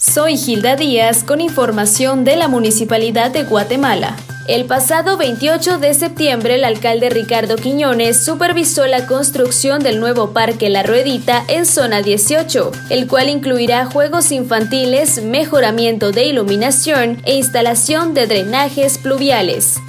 Soy Gilda Díaz con información de la Municipalidad de Guatemala. El pasado 28 de septiembre, el alcalde Ricardo Quiñones supervisó la construcción del nuevo Parque La Ruedita en zona 18, el cual incluirá juegos infantiles, mejoramiento de iluminación e instalación de drenajes pluviales.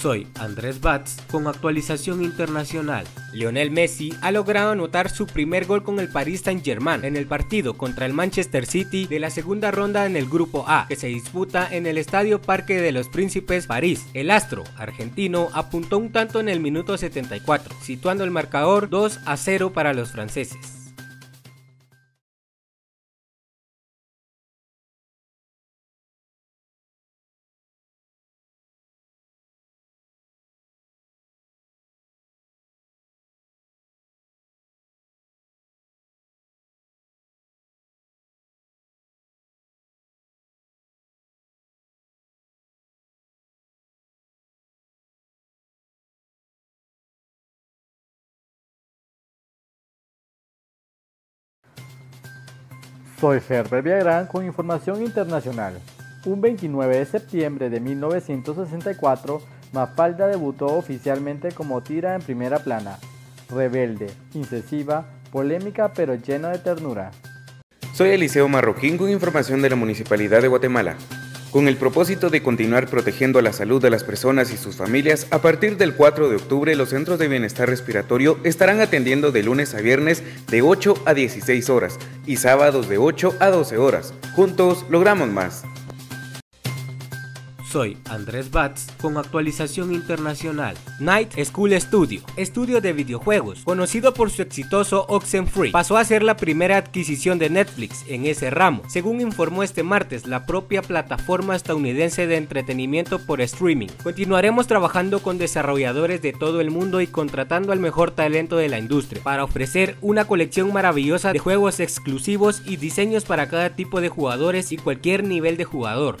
Soy Andrés Batz con actualización internacional. Lionel Messi ha logrado anotar su primer gol con el Paris Saint-Germain en el partido contra el Manchester City de la segunda ronda en el Grupo A, que se disputa en el Estadio Parque de los Príncipes París. El astro argentino apuntó un tanto en el minuto 74, situando el marcador 2 a 0 para los franceses. Soy Herbert Villagrán con información internacional. Un 29 de septiembre de 1964, Mafalda debutó oficialmente como tira en primera plana. Rebelde, incisiva, polémica pero llena de ternura. Soy Eliseo Marroquín con información de la Municipalidad de Guatemala. Con el propósito de continuar protegiendo la salud de las personas y sus familias, a partir del 4 de octubre los centros de bienestar respiratorio estarán atendiendo de lunes a viernes de 8 a 16 horas y sábados de 8 a 12 horas. Juntos logramos más. Soy Andrés Batz con actualización internacional. Night School Studio, estudio de videojuegos, conocido por su exitoso Oxenfree, pasó a ser la primera adquisición de Netflix en ese ramo, según informó este martes la propia plataforma estadounidense de entretenimiento por streaming. Continuaremos trabajando con desarrolladores de todo el mundo y contratando al mejor talento de la industria para ofrecer una colección maravillosa de juegos exclusivos y diseños para cada tipo de jugadores y cualquier nivel de jugador.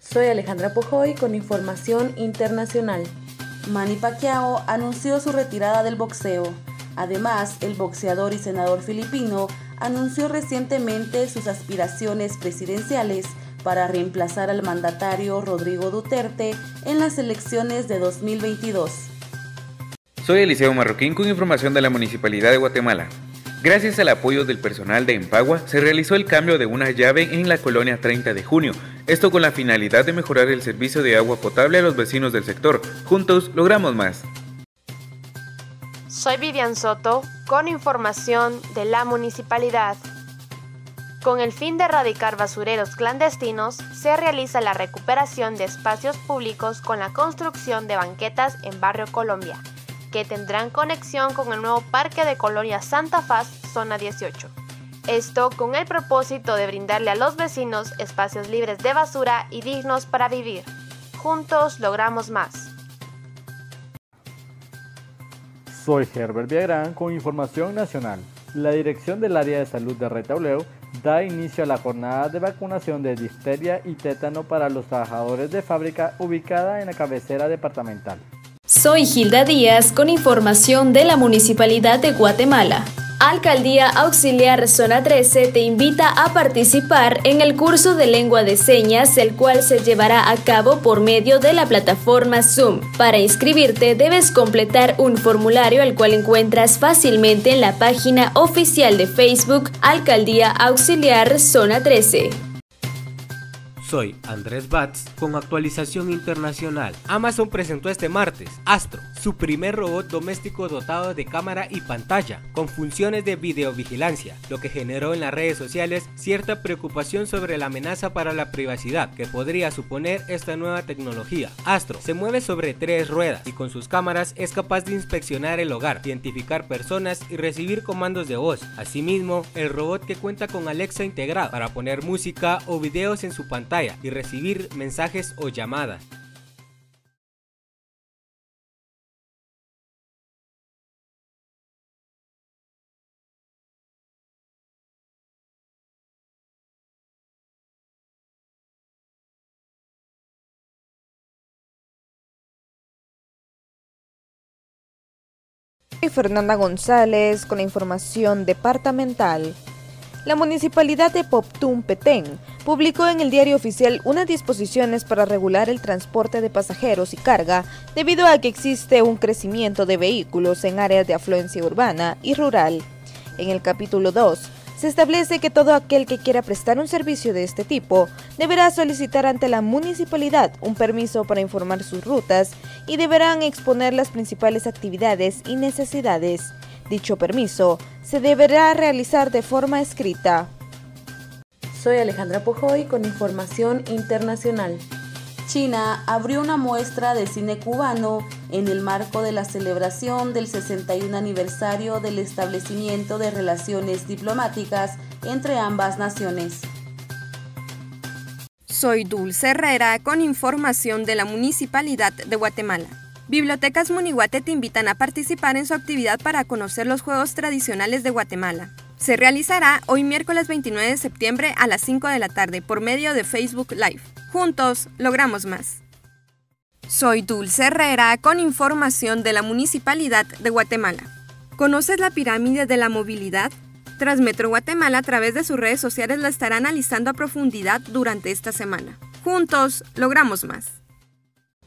Soy Alejandra Pujoy con información internacional. Manny Pacquiao anunció su retirada del boxeo. Además, el boxeador y senador filipino anunció recientemente sus aspiraciones presidenciales para reemplazar al mandatario Rodrigo Duterte en las elecciones de 2022. Soy Eliseo Marroquín con información de la Municipalidad de Guatemala. Gracias al apoyo del personal de Empagua, se realizó el cambio de una llave en la colonia 30 de junio, esto con la finalidad de mejorar el servicio de agua potable a los vecinos del sector. Juntos logramos más. Soy Vivian Soto con información de la municipalidad. Con el fin de erradicar basureros clandestinos, se realiza la recuperación de espacios públicos con la construcción de banquetas en Barrio Colombia que tendrán conexión con el nuevo Parque de Colonia Santa Faz, zona 18. Esto con el propósito de brindarle a los vecinos espacios libres de basura y dignos para vivir. Juntos logramos más. Soy Herbert Villagrán con información nacional. La dirección del área de salud de Retauleu da inicio a la jornada de vacunación de difteria y tétano para los trabajadores de fábrica ubicada en la cabecera departamental. Soy Gilda Díaz con información de la Municipalidad de Guatemala. Alcaldía Auxiliar Zona 13 te invita a participar en el curso de lengua de señas, el cual se llevará a cabo por medio de la plataforma Zoom. Para inscribirte debes completar un formulario al cual encuentras fácilmente en la página oficial de Facebook Alcaldía Auxiliar Zona 13. Soy Andrés Batz con actualización internacional. Amazon presentó este martes Astro, su primer robot doméstico dotado de cámara y pantalla, con funciones de videovigilancia, lo que generó en las redes sociales cierta preocupación sobre la amenaza para la privacidad que podría suponer esta nueva tecnología. Astro se mueve sobre tres ruedas y con sus cámaras es capaz de inspeccionar el hogar, identificar personas y recibir comandos de voz. Asimismo, el robot que cuenta con Alexa integrado para poner música o videos en su pantalla pantalla y recibir mensajes o llamadas. Fernanda González con la información departamental. La municipalidad de Poptún Petén publicó en el diario oficial unas disposiciones para regular el transporte de pasajeros y carga debido a que existe un crecimiento de vehículos en áreas de afluencia urbana y rural. En el capítulo 2 se establece que todo aquel que quiera prestar un servicio de este tipo deberá solicitar ante la municipalidad un permiso para informar sus rutas y deberán exponer las principales actividades y necesidades. Dicho permiso se deberá realizar de forma escrita. Soy Alejandra Pojoy con información internacional. China abrió una muestra de cine cubano en el marco de la celebración del 61 aniversario del establecimiento de relaciones diplomáticas entre ambas naciones. Soy Dulce Herrera con información de la Municipalidad de Guatemala. Bibliotecas Munihuate te invitan a participar en su actividad para conocer los juegos tradicionales de Guatemala. Se realizará hoy miércoles 29 de septiembre a las 5 de la tarde por medio de Facebook Live. Juntos logramos más. Soy Dulce Herrera con información de la Municipalidad de Guatemala. ¿Conoces la pirámide de la movilidad? Transmetro Guatemala a través de sus redes sociales la estará analizando a profundidad durante esta semana. Juntos logramos más.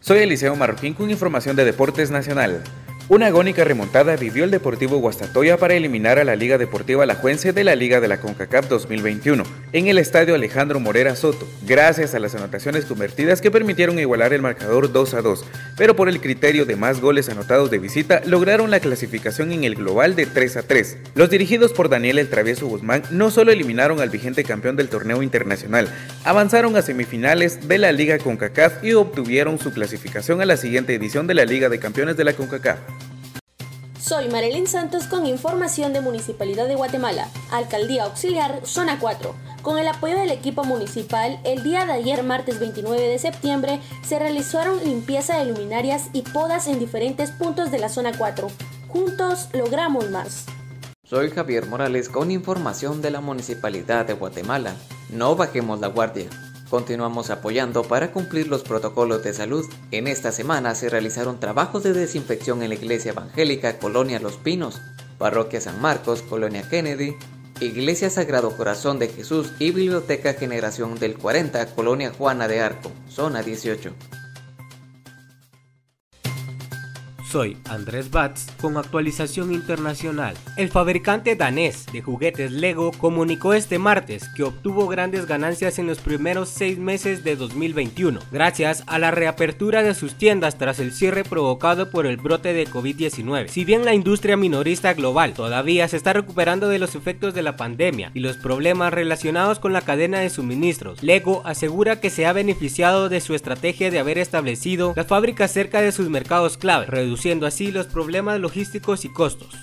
Soy Eliseo Marroquín con información de Deportes Nacional. Una agónica remontada vivió el Deportivo Guastatoya para eliminar a la Liga Deportiva Alajuense de la Liga de la CONCACAF 2021 en el Estadio Alejandro Morera Soto, gracias a las anotaciones convertidas que permitieron igualar el marcador 2 a 2, pero por el criterio de más goles anotados de visita lograron la clasificación en el global de 3 a 3. Los dirigidos por Daniel El Travieso Guzmán no solo eliminaron al vigente campeón del torneo internacional, avanzaron a semifinales de la Liga CONCACAF y obtuvieron su clasificación a la siguiente edición de la Liga de Campeones de la CONCACAF. Soy Marilyn Santos con información de Municipalidad de Guatemala, Alcaldía Auxiliar, Zona 4. Con el apoyo del equipo municipal, el día de ayer, martes 29 de septiembre, se realizaron limpieza de luminarias y podas en diferentes puntos de la Zona 4. Juntos logramos más. Soy Javier Morales con información de la Municipalidad de Guatemala. No bajemos la guardia. Continuamos apoyando para cumplir los protocolos de salud. En esta semana se realizaron trabajos de desinfección en la Iglesia Evangélica Colonia Los Pinos, Parroquia San Marcos, Colonia Kennedy, Iglesia Sagrado Corazón de Jesús y Biblioteca Generación del 40, Colonia Juana de Arco, zona 18. Soy Andrés Batz con actualización internacional. El fabricante danés de juguetes Lego comunicó este martes que obtuvo grandes ganancias en los primeros seis meses de 2021, gracias a la reapertura de sus tiendas tras el cierre provocado por el brote de COVID-19. Si bien la industria minorista global todavía se está recuperando de los efectos de la pandemia y los problemas relacionados con la cadena de suministros, Lego asegura que se ha beneficiado de su estrategia de haber establecido las fábricas cerca de sus mercados clave, reduciendo reduciendo así los problemas logísticos y costos.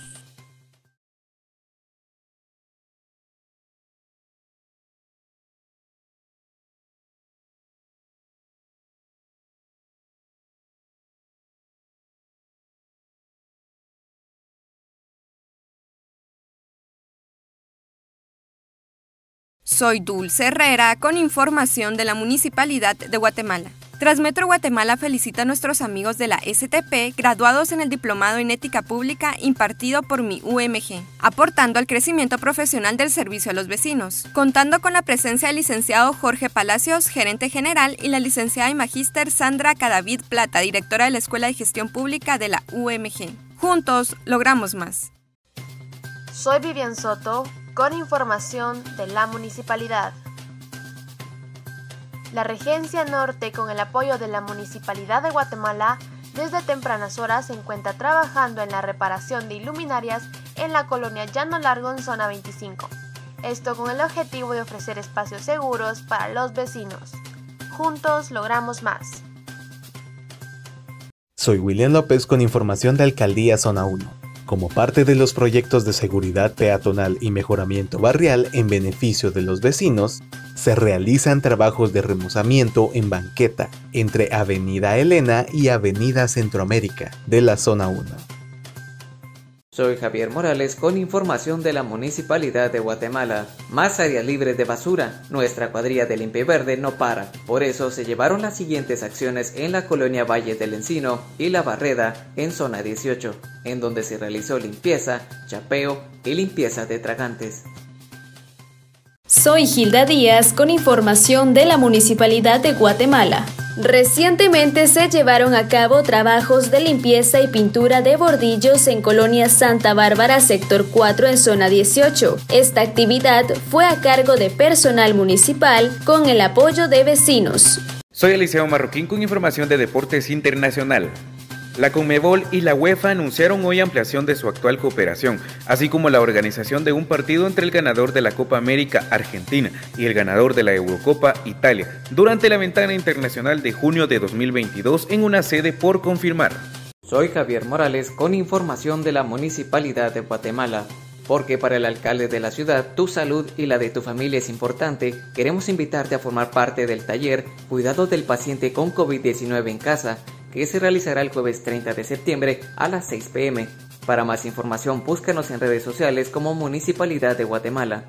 Soy Dulce Herrera con información de la Municipalidad de Guatemala. Transmetro Guatemala felicita a nuestros amigos de la STP graduados en el Diplomado en Ética Pública impartido por mi UMG, aportando al crecimiento profesional del servicio a los vecinos, contando con la presencia del licenciado Jorge Palacios, gerente general, y la licenciada y magíster Sandra Cadavid Plata, directora de la Escuela de Gestión Pública de la UMG. Juntos logramos más. Soy Vivian Soto con información de la municipalidad. La Regencia Norte, con el apoyo de la Municipalidad de Guatemala, desde tempranas horas se encuentra trabajando en la reparación de iluminarias en la colonia Llano Largo en zona 25. Esto con el objetivo de ofrecer espacios seguros para los vecinos. Juntos logramos más. Soy William López con información de Alcaldía Zona 1. Como parte de los proyectos de seguridad peatonal y mejoramiento barrial en beneficio de los vecinos, se realizan trabajos de remozamiento en banqueta entre Avenida Elena y Avenida Centroamérica de la Zona 1. Soy Javier Morales con información de la Municipalidad de Guatemala. Más áreas libres de basura. Nuestra cuadrilla de limpia verde no para. Por eso se llevaron las siguientes acciones en la colonia Valle del Encino y La Barreda en zona 18, en donde se realizó limpieza, chapeo y limpieza de tragantes. Soy Gilda Díaz con información de la Municipalidad de Guatemala. Recientemente se llevaron a cabo trabajos de limpieza y pintura de bordillos en Colonia Santa Bárbara, sector 4 en zona 18. Esta actividad fue a cargo de personal municipal con el apoyo de vecinos. Soy Eliseo Marroquín con información de Deportes Internacional. La Conmebol y la UEFA anunciaron hoy ampliación de su actual cooperación, así como la organización de un partido entre el ganador de la Copa América Argentina y el ganador de la Eurocopa Italia, durante la ventana internacional de junio de 2022 en una sede por confirmar. Soy Javier Morales con información de la Municipalidad de Guatemala. Porque para el alcalde de la ciudad, tu salud y la de tu familia es importante, queremos invitarte a formar parte del taller Cuidado del paciente con COVID-19 en casa, que se realizará el jueves 30 de septiembre a las 6 pm. Para más información, búscanos en redes sociales como Municipalidad de Guatemala.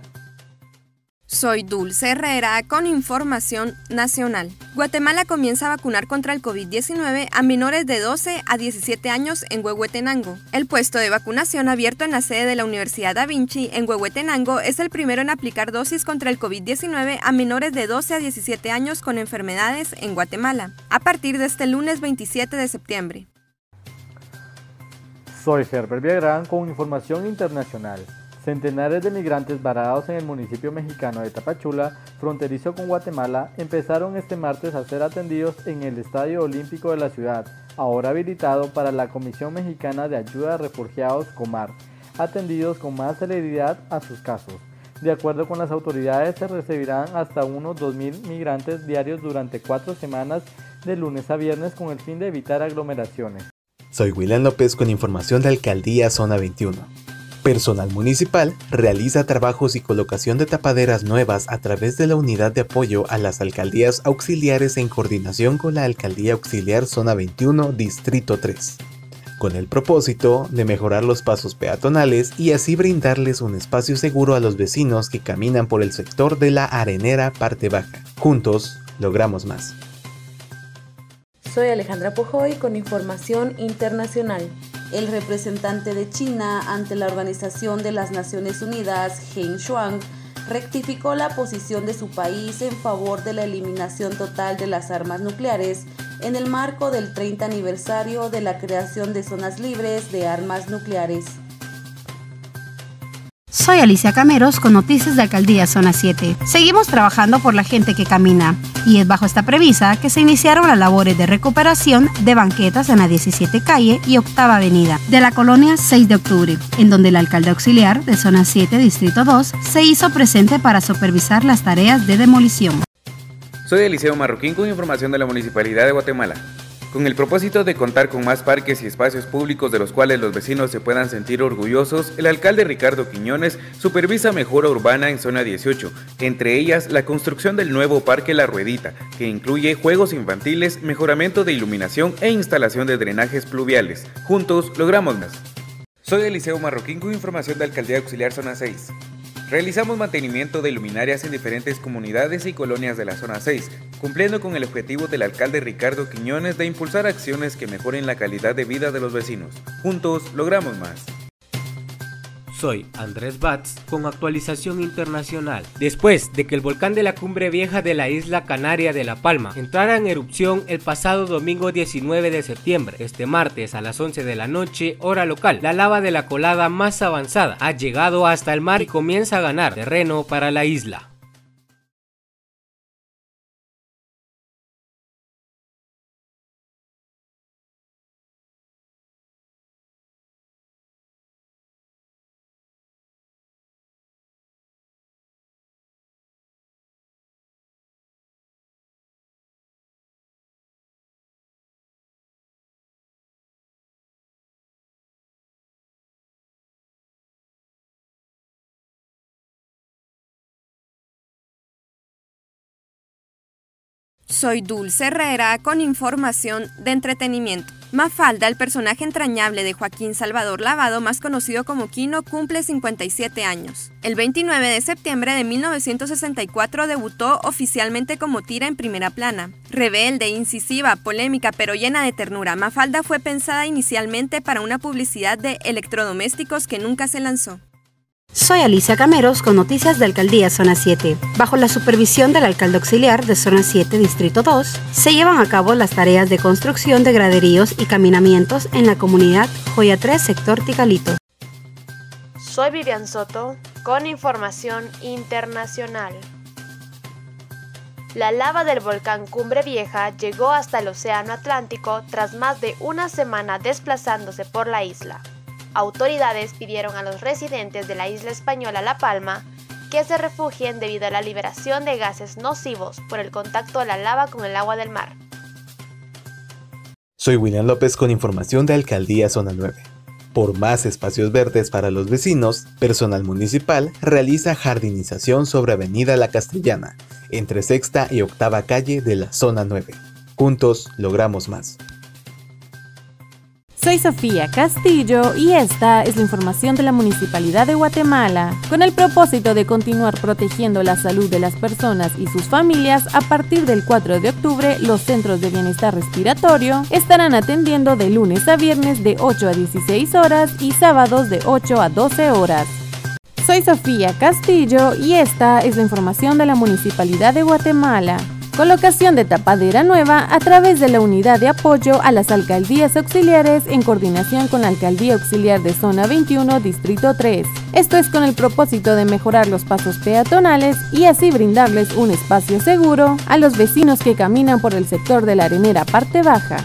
Soy Dulce Herrera con información nacional. Guatemala comienza a vacunar contra el COVID-19 a menores de 12 a 17 años en Huehuetenango. El puesto de vacunación abierto en la sede de la Universidad Da Vinci en Huehuetenango es el primero en aplicar dosis contra el COVID-19 a menores de 12 a 17 años con enfermedades en Guatemala, a partir de este lunes 27 de septiembre. Soy Herbert Villagrán con información internacional. Centenares de migrantes varados en el municipio mexicano de Tapachula, fronterizo con Guatemala, empezaron este martes a ser atendidos en el Estadio Olímpico de la ciudad, ahora habilitado para la Comisión Mexicana de Ayuda a Refugiados Comar, atendidos con más celeridad a sus casos. De acuerdo con las autoridades, se recibirán hasta unos 2.000 migrantes diarios durante cuatro semanas de lunes a viernes con el fin de evitar aglomeraciones. Soy William López con información de Alcaldía Zona 21. Personal municipal realiza trabajos y colocación de tapaderas nuevas a través de la unidad de apoyo a las alcaldías auxiliares en coordinación con la Alcaldía Auxiliar Zona 21, Distrito 3, con el propósito de mejorar los pasos peatonales y así brindarles un espacio seguro a los vecinos que caminan por el sector de la arenera parte baja. Juntos, logramos más. Soy Alejandra Pujoy con información internacional. El representante de China ante la Organización de las Naciones Unidas, Heng Shuang, rectificó la posición de su país en favor de la eliminación total de las armas nucleares en el marco del 30 aniversario de la creación de zonas libres de armas nucleares. Soy Alicia Cameros con Noticias de Alcaldía Zona 7. Seguimos trabajando por la gente que camina y es bajo esta premisa que se iniciaron las labores de recuperación de banquetas en la 17 calle y octava avenida de la colonia 6 de octubre, en donde el alcalde auxiliar de Zona 7 Distrito 2 se hizo presente para supervisar las tareas de demolición. Soy Eliseo Marroquín con información de la Municipalidad de Guatemala. Con el propósito de contar con más parques y espacios públicos de los cuales los vecinos se puedan sentir orgullosos, el alcalde Ricardo Quiñones supervisa mejora urbana en zona 18, entre ellas la construcción del nuevo Parque La Ruedita, que incluye juegos infantiles, mejoramiento de iluminación e instalación de drenajes pluviales. Juntos logramos más. Soy Eliseo Marroquín con información de Alcaldía Auxiliar Zona 6. Realizamos mantenimiento de luminarias en diferentes comunidades y colonias de la zona 6, cumpliendo con el objetivo del alcalde Ricardo Quiñones de impulsar acciones que mejoren la calidad de vida de los vecinos. Juntos logramos más. Soy Andrés Batz con actualización internacional. Después de que el volcán de la cumbre vieja de la isla canaria de La Palma entrara en erupción el pasado domingo 19 de septiembre, este martes a las 11 de la noche, hora local, la lava de la colada más avanzada ha llegado hasta el mar y comienza a ganar terreno para la isla. Soy Dulce Herrera con información de entretenimiento. Mafalda, el personaje entrañable de Joaquín Salvador Lavado, más conocido como Quino, cumple 57 años. El 29 de septiembre de 1964 debutó oficialmente como tira en primera plana. Rebelde, incisiva, polémica, pero llena de ternura, Mafalda fue pensada inicialmente para una publicidad de electrodomésticos que nunca se lanzó. Soy Alicia Cameros con noticias de Alcaldía Zona 7. Bajo la supervisión del alcalde auxiliar de Zona 7, Distrito 2, se llevan a cabo las tareas de construcción de graderíos y caminamientos en la comunidad Joya 3, sector Ticalito. Soy Vivian Soto con información internacional. La lava del volcán Cumbre Vieja llegó hasta el Océano Atlántico tras más de una semana desplazándose por la isla autoridades pidieron a los residentes de la isla española La Palma que se refugien debido a la liberación de gases nocivos por el contacto de la lava con el agua del mar. Soy William López con información de Alcaldía Zona 9. Por más espacios verdes para los vecinos, personal municipal realiza jardinización sobre Avenida La Castellana, entre sexta y octava calle de la Zona 9. Juntos logramos más. Soy Sofía Castillo y esta es la información de la Municipalidad de Guatemala. Con el propósito de continuar protegiendo la salud de las personas y sus familias, a partir del 4 de octubre los centros de bienestar respiratorio estarán atendiendo de lunes a viernes de 8 a 16 horas y sábados de 8 a 12 horas. Soy Sofía Castillo y esta es la información de la Municipalidad de Guatemala colocación de tapadera nueva a través de la unidad de apoyo a las alcaldías auxiliares en coordinación con la Alcaldía Auxiliar de Zona 21, Distrito 3. Esto es con el propósito de mejorar los pasos peatonales y así brindarles un espacio seguro a los vecinos que caminan por el sector de la arenera parte baja.